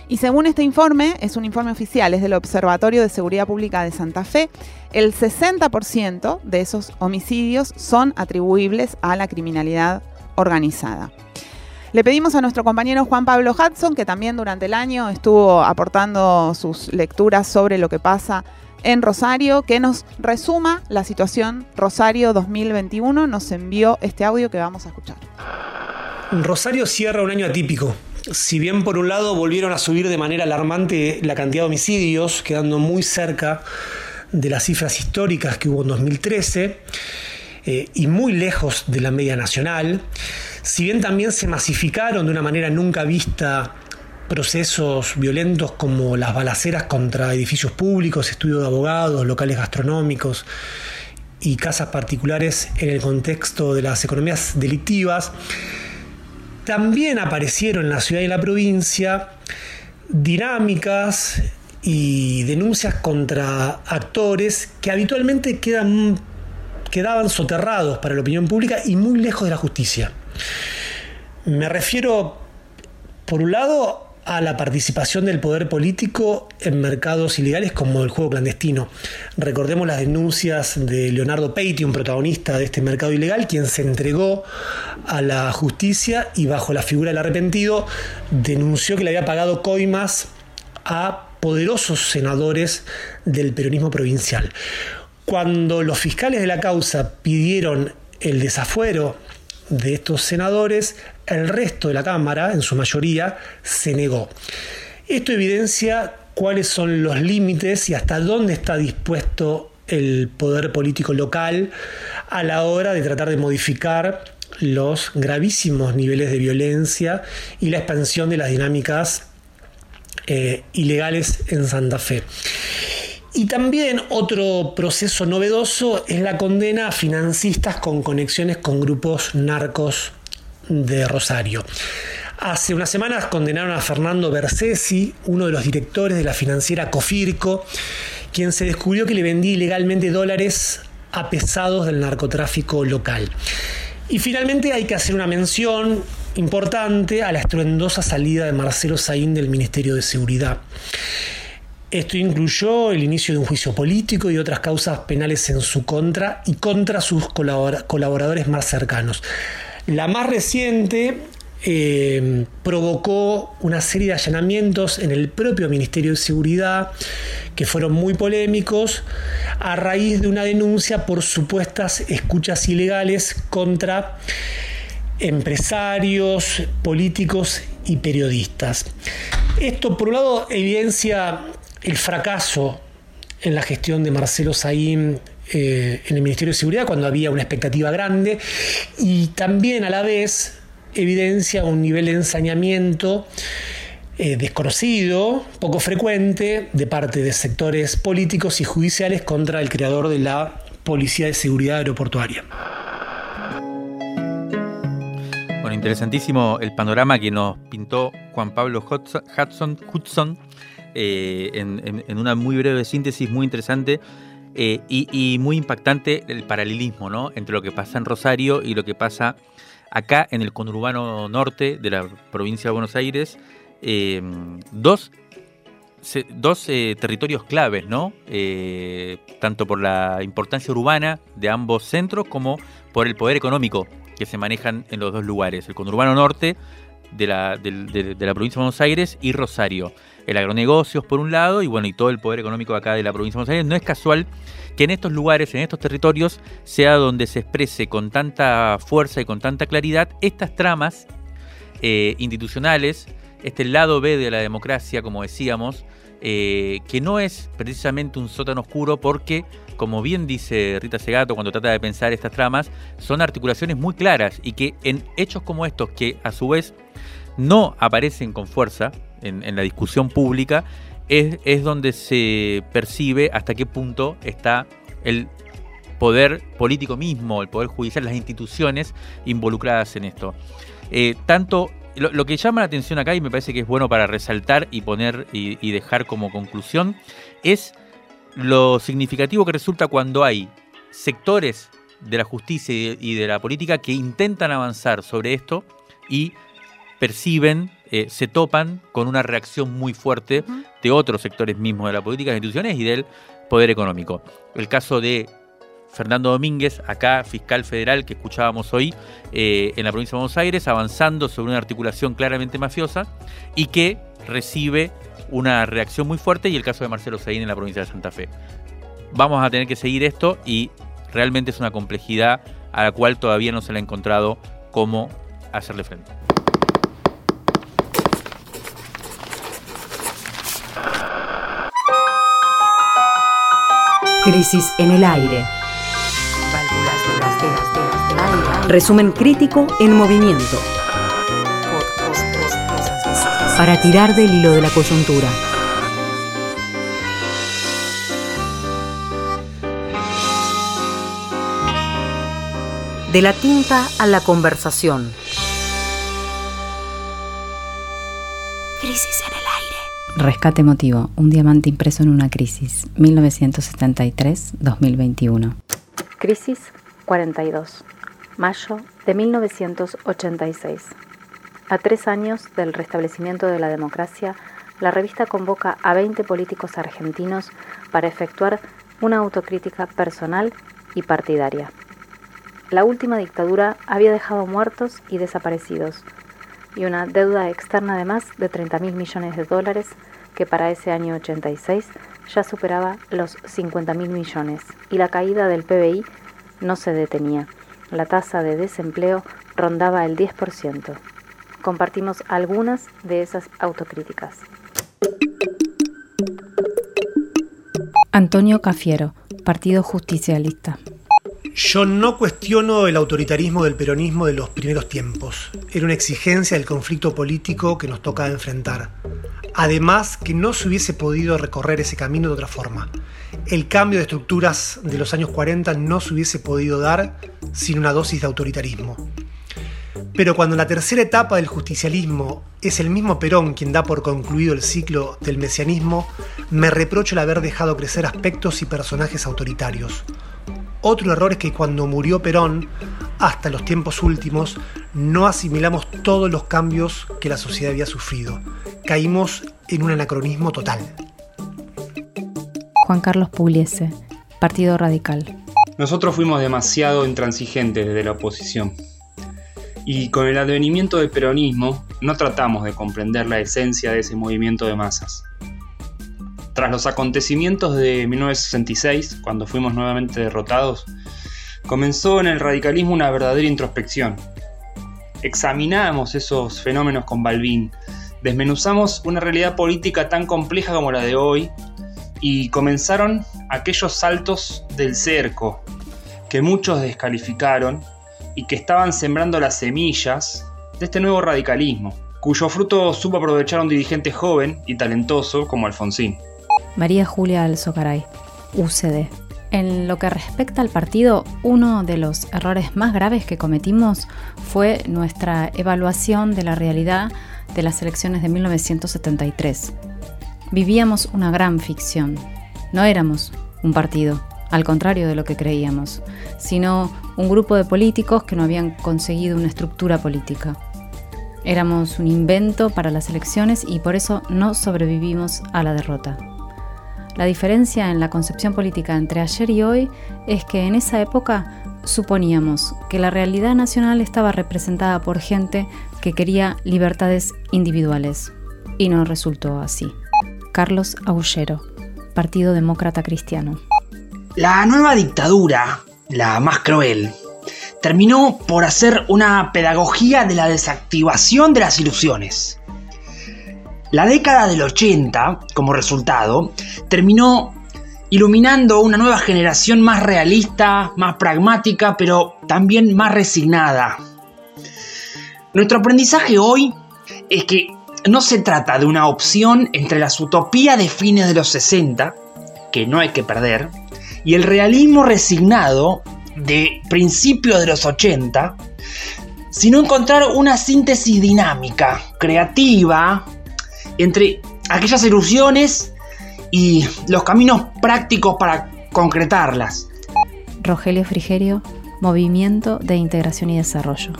Y según este informe, es un informe oficial, es del Observatorio de Seguridad Pública de Santa Fe, el 60% de esos homicidios son atribuibles a la criminalidad organizada. Le pedimos a nuestro compañero Juan Pablo Hudson, que también durante el año estuvo aportando sus lecturas sobre lo que pasa en Rosario, que nos resuma la situación Rosario 2021. Nos envió este audio que vamos a escuchar. Rosario cierra un año atípico si bien por un lado volvieron a subir de manera alarmante la cantidad de homicidios, quedando muy cerca de las cifras históricas que hubo en 2013 eh, y muy lejos de la media nacional, si bien también se masificaron de una manera nunca vista procesos violentos como las balaceras contra edificios públicos, estudios de abogados, locales gastronómicos y casas particulares en el contexto de las economías delictivas, también aparecieron en la ciudad y la provincia dinámicas y denuncias contra actores que habitualmente quedan, quedaban soterrados para la opinión pública y muy lejos de la justicia. Me refiero, por un lado, a la participación del poder político en mercados ilegales como el juego clandestino. Recordemos las denuncias de Leonardo Peiti, un protagonista de este mercado ilegal, quien se entregó a la justicia y bajo la figura del arrepentido denunció que le había pagado coimas a poderosos senadores del peronismo provincial. Cuando los fiscales de la causa pidieron el desafuero de estos senadores, el resto de la Cámara, en su mayoría, se negó. Esto evidencia cuáles son los límites y hasta dónde está dispuesto el poder político local a la hora de tratar de modificar los gravísimos niveles de violencia y la expansión de las dinámicas eh, ilegales en Santa Fe. Y también otro proceso novedoso es la condena a financistas con conexiones con grupos narcos de Rosario. Hace unas semanas condenaron a Fernando Bersesi, uno de los directores de la financiera Cofirco, quien se descubrió que le vendía ilegalmente dólares a pesados del narcotráfico local. Y finalmente hay que hacer una mención importante a la estruendosa salida de Marcelo Saín del Ministerio de Seguridad. Esto incluyó el inicio de un juicio político y otras causas penales en su contra y contra sus colaboradores más cercanos. La más reciente eh, provocó una serie de allanamientos en el propio Ministerio de Seguridad que fueron muy polémicos a raíz de una denuncia por supuestas escuchas ilegales contra empresarios, políticos y periodistas. Esto, por un lado, evidencia el fracaso en la gestión de Marcelo Saín eh, en el Ministerio de Seguridad cuando había una expectativa grande y también a la vez evidencia un nivel de ensañamiento eh, desconocido, poco frecuente, de parte de sectores políticos y judiciales contra el creador de la Policía de Seguridad Aeroportuaria. Bueno, interesantísimo el panorama que nos pintó Juan Pablo Hudson, eh, en, una muy breve síntesis, muy interesante. Eh, y, muy impactante el paralelismo ¿no? entre lo que pasa en Rosario y lo que pasa acá en el conurbano norte de la provincia de Buenos Aires. Eh, dos dos territorios claves, ¿no? tanto por la importancia urbana de ambos centros como por el poder económico que se manejan en los dos lugares. El conurbano norte de la, de la provincia de Buenos Aires y Rosario el agronegocios por un lado y bueno, y todo el poder económico acá de la provincia de Buenos Aires. No es casual que en estos lugares, en estos territorios, sea donde se exprese con tanta fuerza y con tanta claridad estas tramas eh, institucionales, este lado B de la democracia, como decíamos, eh, que no es precisamente un sótano oscuro porque, como bien dice Rita Segato cuando trata de pensar estas tramas, son articulaciones muy claras y que en hechos como estos, que a su vez no aparecen con fuerza, en, la discusión pública, es, es, donde se percibe hasta qué punto está el poder político mismo, el poder judicial, las instituciones involucradas en esto. Eh, tanto lo, que llama la atención acá y me parece que es bueno para resaltar y poner y, dejar como conclusión es lo significativo que resulta cuando hay sectores de la justicia y de la política que intentan avanzar sobre esto y perciben eh, se topan con una reacción muy fuerte de otros sectores mismos de la política, de instituciones y del poder económico. El caso de Fernando Domínguez, acá fiscal federal que escuchábamos hoy eh, en la provincia de Buenos Aires, avanzando sobre una articulación claramente mafiosa y que recibe una reacción muy fuerte y el caso de Marcelo Saín en la provincia de Santa Fe. Vamos a tener que seguir esto y realmente es una complejidad a la cual todavía no se le ha encontrado cómo hacerle frente. Crisis en el aire. Resumen crítico en movimiento. Para tirar del hilo de la coyuntura. De la tinta a la conversación. Rescate emotivo, un diamante impreso en una crisis, 1973-2021. Crisis 42, mayo de 1986. A tres años del restablecimiento de la democracia, la revista convoca a 20 políticos argentinos para efectuar una autocrítica personal y partidaria. La última dictadura había dejado muertos y desaparecidos, y una deuda externa de más de 30 mil millones de dólares que para ese año 86 ya superaba los 50 mil millones y la caída del PBI no se detenía. La tasa de desempleo rondaba el 10%. Compartimos algunas de esas autocríticas. Antonio Cafiero, Partido Justicialista. Yo no cuestiono el autoritarismo del peronismo de los primeros tiempos. Era una exigencia del conflicto político que nos tocaba enfrentar. Además, que no se hubiese podido recorrer ese camino de otra forma. El cambio de estructuras de los años 40 no se hubiese podido dar sin una dosis de autoritarismo. Pero cuando la tercera etapa del justicialismo es el mismo Perón quien da por concluido el ciclo del mesianismo, me reprocho el haber dejado crecer aspectos y personajes autoritarios. Otro error es que cuando murió Perón, hasta los tiempos últimos, no asimilamos todos los cambios que la sociedad había sufrido. Caímos en un anacronismo total. Juan Carlos Pugliese, Partido Radical. Nosotros fuimos demasiado intransigentes desde la oposición. Y con el advenimiento del peronismo no tratamos de comprender la esencia de ese movimiento de masas. Tras los acontecimientos de 1966, cuando fuimos nuevamente derrotados, comenzó en el radicalismo una verdadera introspección. Examinamos esos fenómenos con Balbín, desmenuzamos una realidad política tan compleja como la de hoy y comenzaron aquellos saltos del cerco que muchos descalificaron y que estaban sembrando las semillas de este nuevo radicalismo, cuyo fruto supo aprovechar un dirigente joven y talentoso como Alfonsín. María Julia Alzocaray, UCD. En lo que respecta al partido, uno de los errores más graves que cometimos fue nuestra evaluación de la realidad de las elecciones de 1973. Vivíamos una gran ficción. No éramos un partido, al contrario de lo que creíamos, sino un grupo de políticos que no habían conseguido una estructura política. Éramos un invento para las elecciones y por eso no sobrevivimos a la derrota. La diferencia en la concepción política entre ayer y hoy es que en esa época suponíamos que la realidad nacional estaba representada por gente que quería libertades individuales y no resultó así. Carlos Aullero, Partido Demócrata Cristiano. La nueva dictadura, la más cruel, terminó por hacer una pedagogía de la desactivación de las ilusiones. La década del 80, como resultado, terminó iluminando una nueva generación más realista, más pragmática, pero también más resignada. Nuestro aprendizaje hoy es que no se trata de una opción entre las utopías de fines de los 60, que no hay que perder, y el realismo resignado de principios de los 80, sino encontrar una síntesis dinámica, creativa, entre aquellas ilusiones y los caminos prácticos para concretarlas. Rogelio Frigerio, Movimiento de Integración y Desarrollo.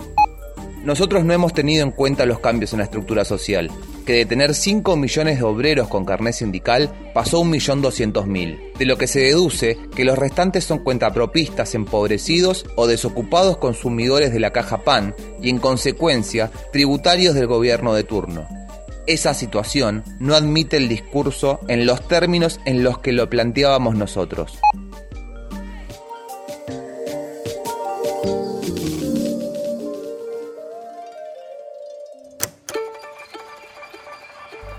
Nosotros no hemos tenido en cuenta los cambios en la estructura social, que de tener 5 millones de obreros con carnet sindical pasó a 1.200.000, de lo que se deduce que los restantes son cuentapropistas empobrecidos o desocupados consumidores de la caja PAN y en consecuencia tributarios del gobierno de turno esa situación no admite el discurso en los términos en los que lo planteábamos nosotros.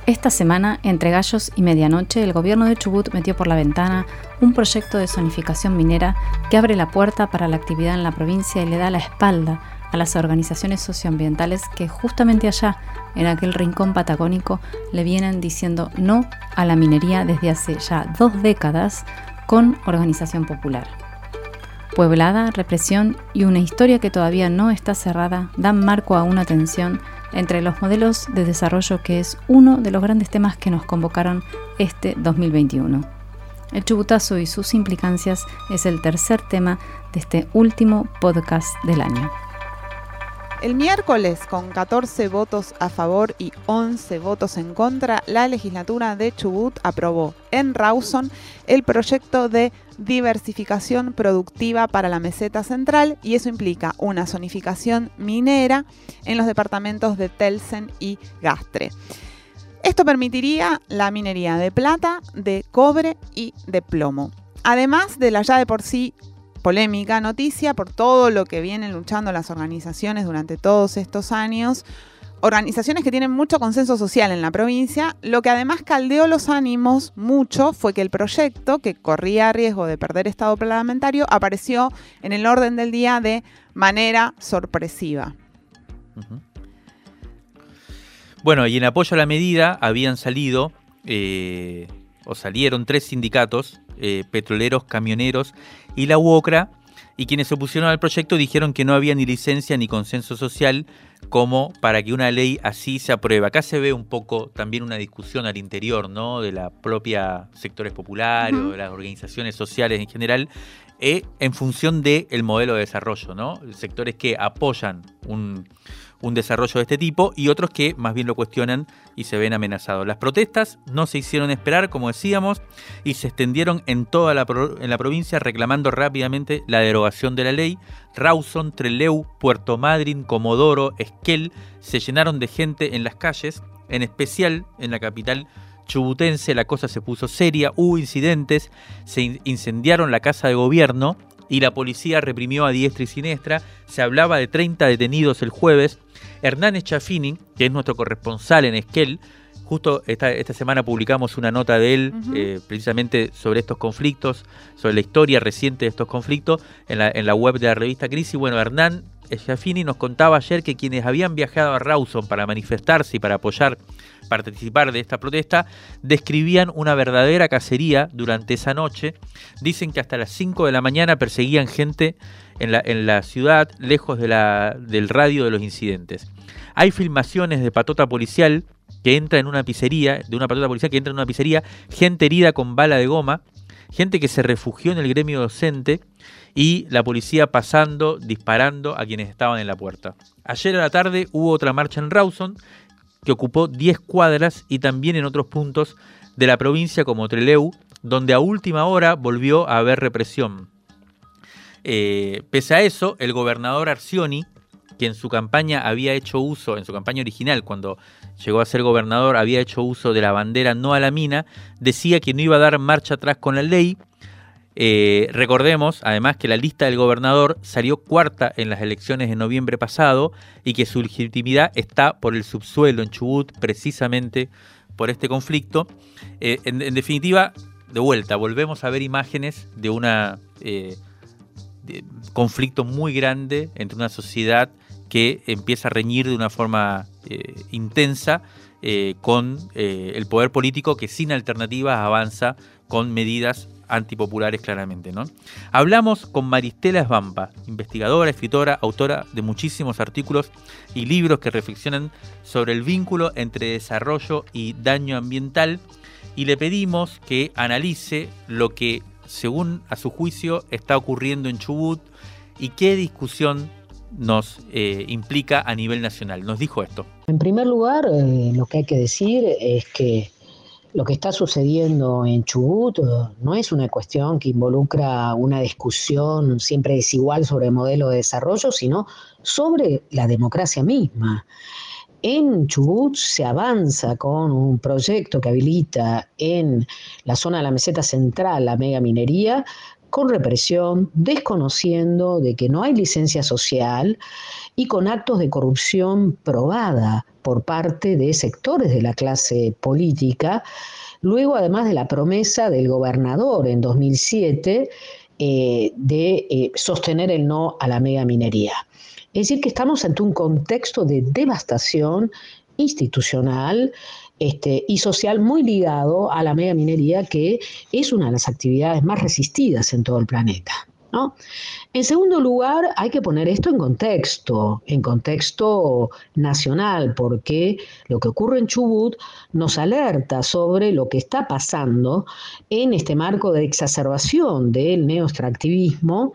Esta semana, entre gallos y medianoche, el gobierno de Chubut metió por la ventana un proyecto de zonificación minera que abre la puerta para la actividad en la provincia y le da la espalda a las organizaciones socioambientales que justamente allá, en aquel rincón patagónico, le vienen diciendo no a la minería desde hace ya dos décadas con organización popular. Pueblada, represión y una historia que todavía no está cerrada dan marco a una tensión entre los modelos de desarrollo que es uno de los grandes temas que nos convocaron este 2021. El chubutazo y sus implicancias es el tercer tema de este último podcast del año. El miércoles, con 14 votos a favor y 11 votos en contra, la legislatura de Chubut aprobó en Rawson el proyecto de diversificación productiva para la meseta central y eso implica una zonificación minera en los departamentos de Telsen y Gastre. Esto permitiría la minería de plata, de cobre y de plomo. Además de la ya de por sí polémica noticia por todo lo que vienen luchando las organizaciones durante todos estos años, organizaciones que tienen mucho consenso social en la provincia, lo que además caldeó los ánimos mucho fue que el proyecto, que corría riesgo de perder estado parlamentario, apareció en el orden del día de manera sorpresiva. Bueno, y en apoyo a la medida habían salido, eh, o salieron tres sindicatos, eh, petroleros, camioneros y la UOCRA, y quienes se opusieron al proyecto dijeron que no había ni licencia ni consenso social como para que una ley así se apruebe. Acá se ve un poco también una discusión al interior ¿no? de la propia sectores populares o de las organizaciones sociales en general eh, en función del modelo de desarrollo, ¿no? Sectores que apoyan un, un desarrollo de este tipo y otros que más bien lo cuestionan y se ven amenazados. Las protestas no se hicieron esperar, como decíamos, y se extendieron en toda la, provincia reclamando rápidamente la derogación de la ley. Rawson, Treleu, Puerto Madryn, Comodoro, Esquel se llenaron de gente en las calles, en especial en la capital chubutense la cosa se puso seria, hubo incidentes, se incendiaron la casa de gobierno y la policía reprimió a diestra y siniestra. Se hablaba de 30 detenidos el jueves. Hernán Chafini, que es nuestro corresponsal en Esquel, justo esta, esta semana publicamos una nota de él eh, precisamente sobre estos conflictos, sobre la historia reciente de estos conflictos en la, en la web de la revista Crisis. Bueno, Hernán Schiaffini nos contaba ayer que quienes habían viajado a Rawson para manifestarse y para apoyar, participar de esta protesta, describían una verdadera cacería durante esa noche. Dicen que hasta las 5 de la mañana perseguían gente en la, ciudad, lejos del radio de los incidentes. Hay filmaciones de patota policial que entra en una pizzería, de una patota policial que entra en una pizzería, gente herida con bala de goma, gente que se refugió en el gremio docente y la policía pasando, disparando a quienes estaban en la puerta. Ayer a la tarde hubo otra marcha en Rawson que ocupó 10 cuadras y también en otros puntos de la provincia como Treleu, donde a última hora volvió a haber represión. Eh, pese a eso, el gobernador Arcioni, que en su campaña había hecho uso, en su campaña original, cuando llegó a ser gobernador, había hecho uso de la bandera no a la mina, decía que no iba a dar marcha atrás con la ley. Eh, recordemos, además, que la lista del gobernador salió cuarta en las elecciones de noviembre pasado y que su legitimidad está por el subsuelo en Chubut, precisamente por este conflicto. Eh, en, definitiva, de vuelta, volvemos a ver imágenes de un eh, conflicto muy grande entre una sociedad que empieza a reñir de una forma eh, intensa eh, con eh, el poder político que sin alternativas avanza con medidas antipopulares claramente. ¿no? Hablamos con Maristela Esbampa, investigadora, escritora, autora de muchísimos artículos y libros que reflexionan sobre el vínculo entre desarrollo y daño ambiental y le pedimos que analice lo que, según a su juicio, está ocurriendo en Chubut y qué discusión nos eh, implica a nivel nacional. Nos dijo esto. En primer lugar, eh, lo que hay que decir es que lo que está sucediendo en Chubut eh, no es una cuestión que involucra una discusión siempre desigual sobre el modelo de desarrollo, sino sobre la democracia misma. En Chubut se avanza con un proyecto que habilita en la zona de la meseta central la mega minería con represión, desconociendo de que no hay licencia social y con actos de corrupción probada por parte de sectores de la clase política, luego además de la promesa del gobernador en 2007 eh, de eh, sostener el no a la mega minería. Es decir, que estamos ante un contexto de devastación institucional este, y social muy ligado a la mega minería, que es una de las actividades más resistidas en todo el planeta. En segundo lugar, hay que poner esto en contexto, en contexto nacional, porque lo que ocurre en Chubut nos alerta sobre lo que está pasando en este marco de exacerbación del neoextractivismo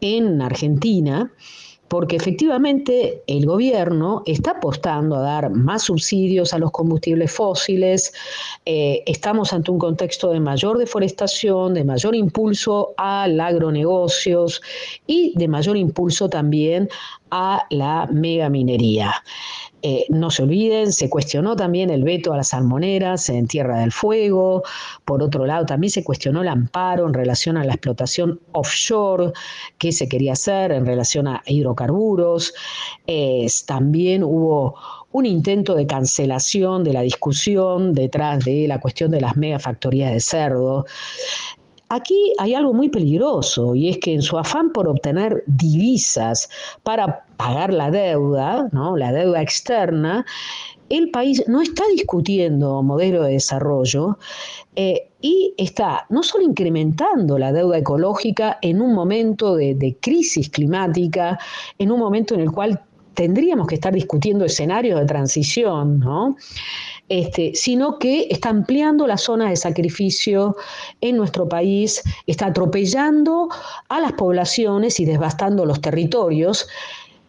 en Argentina porque efectivamente el gobierno está apostando a dar más subsidios a los combustibles fósiles, eh, estamos ante un contexto de mayor deforestación, de mayor impulso al agronegocios y de mayor impulso también a la megaminería. Eh, no se olviden, se cuestionó también el veto a las salmoneras en Tierra del Fuego. Por otro lado, también se cuestionó el amparo en relación a la explotación offshore que se quería hacer en relación a hidrocarburos. también hubo un intento de cancelación de la discusión detrás de la cuestión de las megafactorías de cerdo. Aquí hay algo muy peligroso y es que en su afán por obtener divisas para pagar la deuda, ¿no? la deuda externa, el país no está discutiendo modelo de desarrollo eh, y está no solo incrementando la deuda ecológica en un momento de, de crisis climática, en un momento en el cual tendríamos que estar discutiendo escenarios de transición, ¿no? Este, sino que está ampliando la zona de sacrificio en nuestro país, está atropellando a las poblaciones y devastando los territorios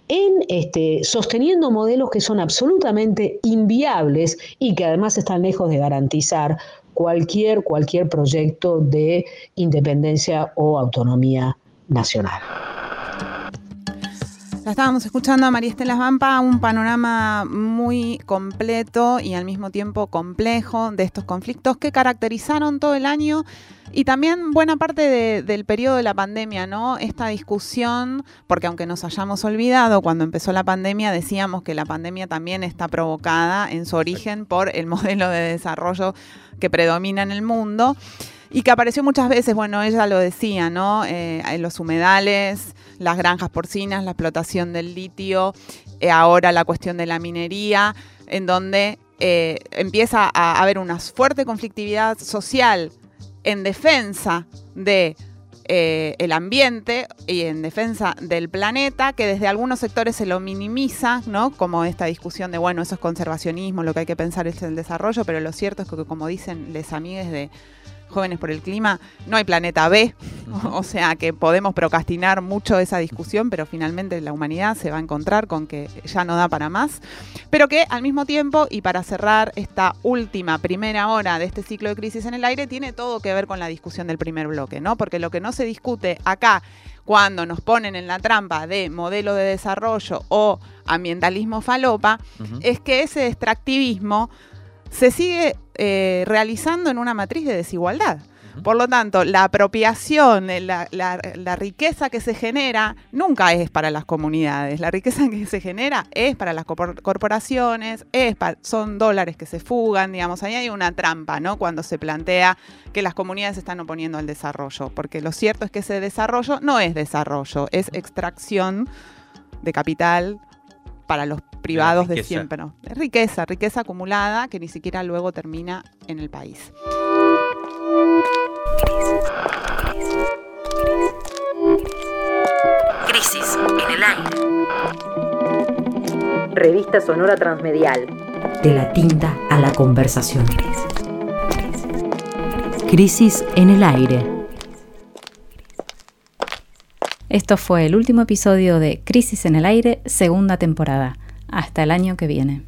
en este, sosteniendo modelos que son absolutamente inviables y que además están lejos de garantizar cualquier, cualquier proyecto de independencia o autonomía nacional. La estábamos escuchando a María Estela Vampa, un panorama muy completo y al mismo tiempo complejo de estos conflictos que caracterizaron todo el año y también buena parte del periodo de la pandemia, ¿no? Esta discusión, porque aunque nos hayamos olvidado, cuando empezó la pandemia decíamos que la pandemia también está provocada en su origen por el (laughs) modelo de desarrollo que predomina en el mundo y que apareció muchas veces, bueno, ella lo decía, ¿no? Eh, en los humedales, las granjas porcinas, la explotación del litio, eh, ahora la cuestión de la minería, en donde eh, empieza a haber una fuerte conflictividad social en defensa de el ambiente y en defensa del planeta, que desde algunos sectores se lo minimiza, ¿no? Como esta discusión de, bueno, eso es conservacionismo, lo que hay que pensar es el desarrollo, pero lo cierto es que, como dicen les amigues de Jóvenes por el Clima, no hay planeta B, o sea que podemos procrastinar mucho esa discusión, pero finalmente la humanidad se va a encontrar con que ya no da para más, pero que al mismo tiempo, y para cerrar esta última primera hora de este ciclo de crisis en el aire, tiene todo que ver con la discusión del primer bloque, ¿no? Porque lo que no se discute acá cuando nos ponen en la trampa de modelo de desarrollo o ambientalismo falopa, es que ese extractivismo se sigue eh, realizando en una matriz de desigualdad. Por lo tanto, la apropiación, eh, la, riqueza que se genera nunca es para las comunidades. La riqueza que se genera es para las corporaciones, es son dólares que se fugan, digamos. Ahí hay una trampa, ¿no? Cuando se plantea que las comunidades se están oponiendo al desarrollo. Porque lo cierto es que ese desarrollo no es desarrollo, es extracción de capital para los privados de siempre. No. Es riqueza, riqueza acumulada que ni siquiera luego termina en el país. Crisis en el aire. Revista Sonora Transmedial. De la tinta a la conversación. Crisis en el aire. Esto fue el último episodio de Crisis en el Aire, segunda temporada. Hasta el año que viene.